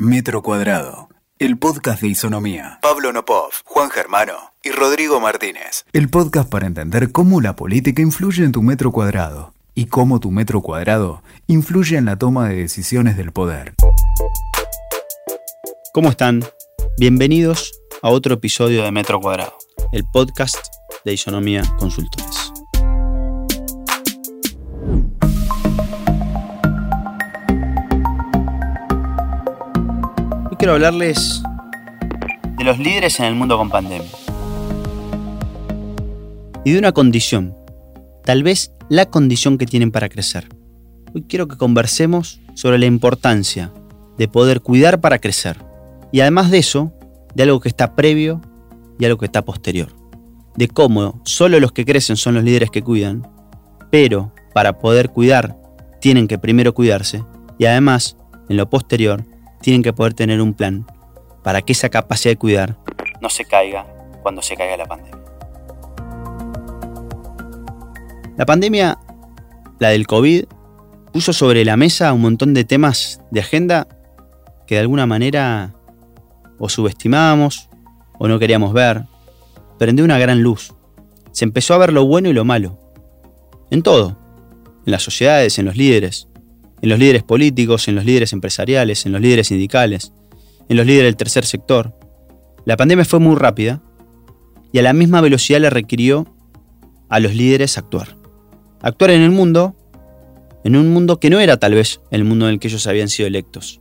Metro Cuadrado, el podcast de Isonomía. Pablo Nopov, Juan Germano y Rodrigo Martínez. El podcast para entender cómo la política influye en tu metro cuadrado y cómo tu metro cuadrado influye en la toma de decisiones del poder. ¿Cómo están? Bienvenidos a otro episodio de Metro Cuadrado, el podcast de Isonomía Consultores. Quiero hablarles de los líderes en el mundo con pandemia. Y de una condición, tal vez la condición que tienen para crecer. Hoy quiero que conversemos sobre la importancia de poder cuidar para crecer. Y además de eso, de algo que está previo y algo que está posterior. De cómo solo los que crecen son los líderes que cuidan, pero para poder cuidar tienen que primero cuidarse y además, en lo posterior, tienen que poder tener un plan para que esa capacidad de cuidar no se caiga cuando se caiga la pandemia. La pandemia, la del COVID, puso sobre la mesa un montón de temas de agenda que de alguna manera o subestimábamos o no queríamos ver. Prendió una gran luz. Se empezó a ver lo bueno y lo malo. En todo. En las sociedades, en los líderes. En los líderes políticos, en los líderes empresariales, en los líderes sindicales, en los líderes del tercer sector. La pandemia fue muy rápida y a la misma velocidad le requirió a los líderes actuar actuar en el mundo, en un mundo que no era tal vez el mundo en el que ellos habían sido electos,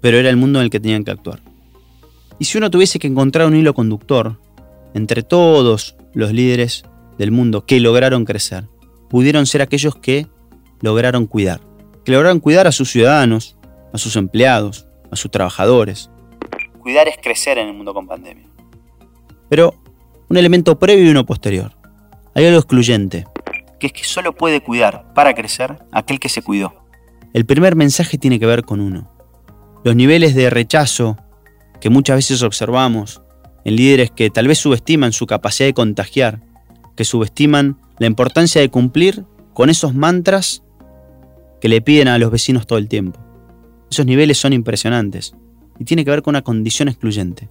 pero era el mundo en el que tenían que actuar. Y si uno tuviese que encontrar un hilo conductor entre todos los líderes del mundo que lograron crecer, pudieron ser aquellos que lograron cuidar, que lograron cuidar a sus ciudadanos, a sus empleados, a sus trabajadores. Cuidar es crecer en el mundo con pandemia. Pero un elemento previo y uno posterior. Hay algo excluyente, que es que solo puede cuidar para crecer aquel que se cuidó. El primer mensaje tiene que ver con uno. Los niveles de rechazo que muchas veces observamos en líderes que tal vez subestiman su capacidad de contagiar, que subestiman la importancia de cumplir con esos mantras que le piden a los vecinos todo el tiempo. Esos niveles son impresionantes y tiene que ver con una condición excluyente.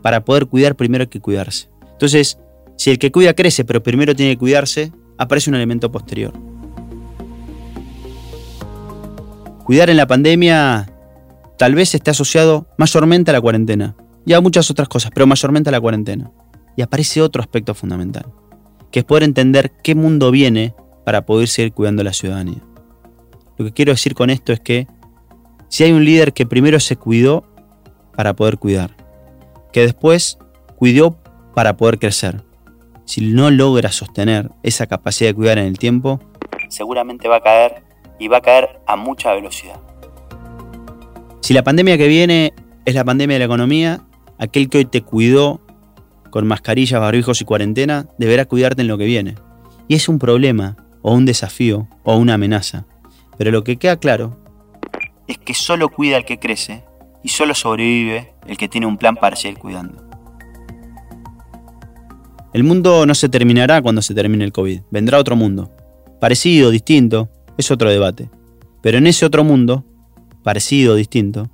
Para poder cuidar primero hay que cuidarse. Entonces, si el que cuida crece pero primero tiene que cuidarse, aparece un elemento posterior. Cuidar en la pandemia tal vez esté asociado mayormente a la cuarentena y a muchas otras cosas, pero mayormente a la cuarentena. Y aparece otro aspecto fundamental, que es poder entender qué mundo viene para poder seguir cuidando a la ciudadanía. Lo que quiero decir con esto es que si hay un líder que primero se cuidó para poder cuidar, que después cuidó para poder crecer, si no logra sostener esa capacidad de cuidar en el tiempo, seguramente va a caer y va a caer a mucha velocidad. Si la pandemia que viene es la pandemia de la economía, aquel que hoy te cuidó con mascarillas, barbijos y cuarentena, deberá cuidarte en lo que viene. Y es un problema, o un desafío, o una amenaza. Pero lo que queda claro es que solo cuida el que crece y solo sobrevive el que tiene un plan para seguir cuidando. El mundo no se terminará cuando se termine el COVID, vendrá otro mundo. Parecido, distinto, es otro debate. Pero en ese otro mundo, parecido, distinto,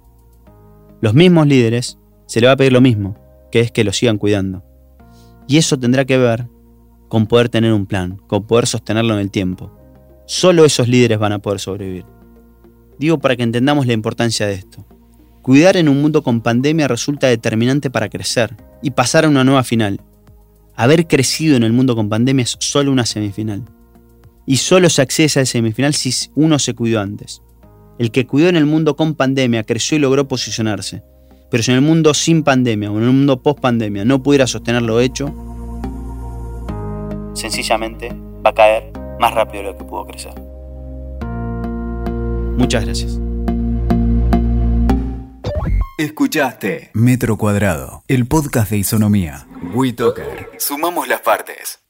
los mismos líderes se le va a pedir lo mismo, que es que lo sigan cuidando. Y eso tendrá que ver con poder tener un plan, con poder sostenerlo en el tiempo. Solo esos líderes van a poder sobrevivir. Digo para que entendamos la importancia de esto. Cuidar en un mundo con pandemia resulta determinante para crecer y pasar a una nueva final, haber crecido en el mundo con pandemia es solo una semifinal. Y solo se accede a semifinal si uno se cuidó antes. El que cuidó en el mundo con pandemia creció y logró posicionarse. Pero si en el mundo sin pandemia o en el mundo post pandemia no pudiera sostener lo hecho, sencillamente va a caer más rápido de lo que pudo crecer. Muchas gracias. Escuchaste Metro Cuadrado, el podcast de Isonomía. WeToker. Sumamos las partes.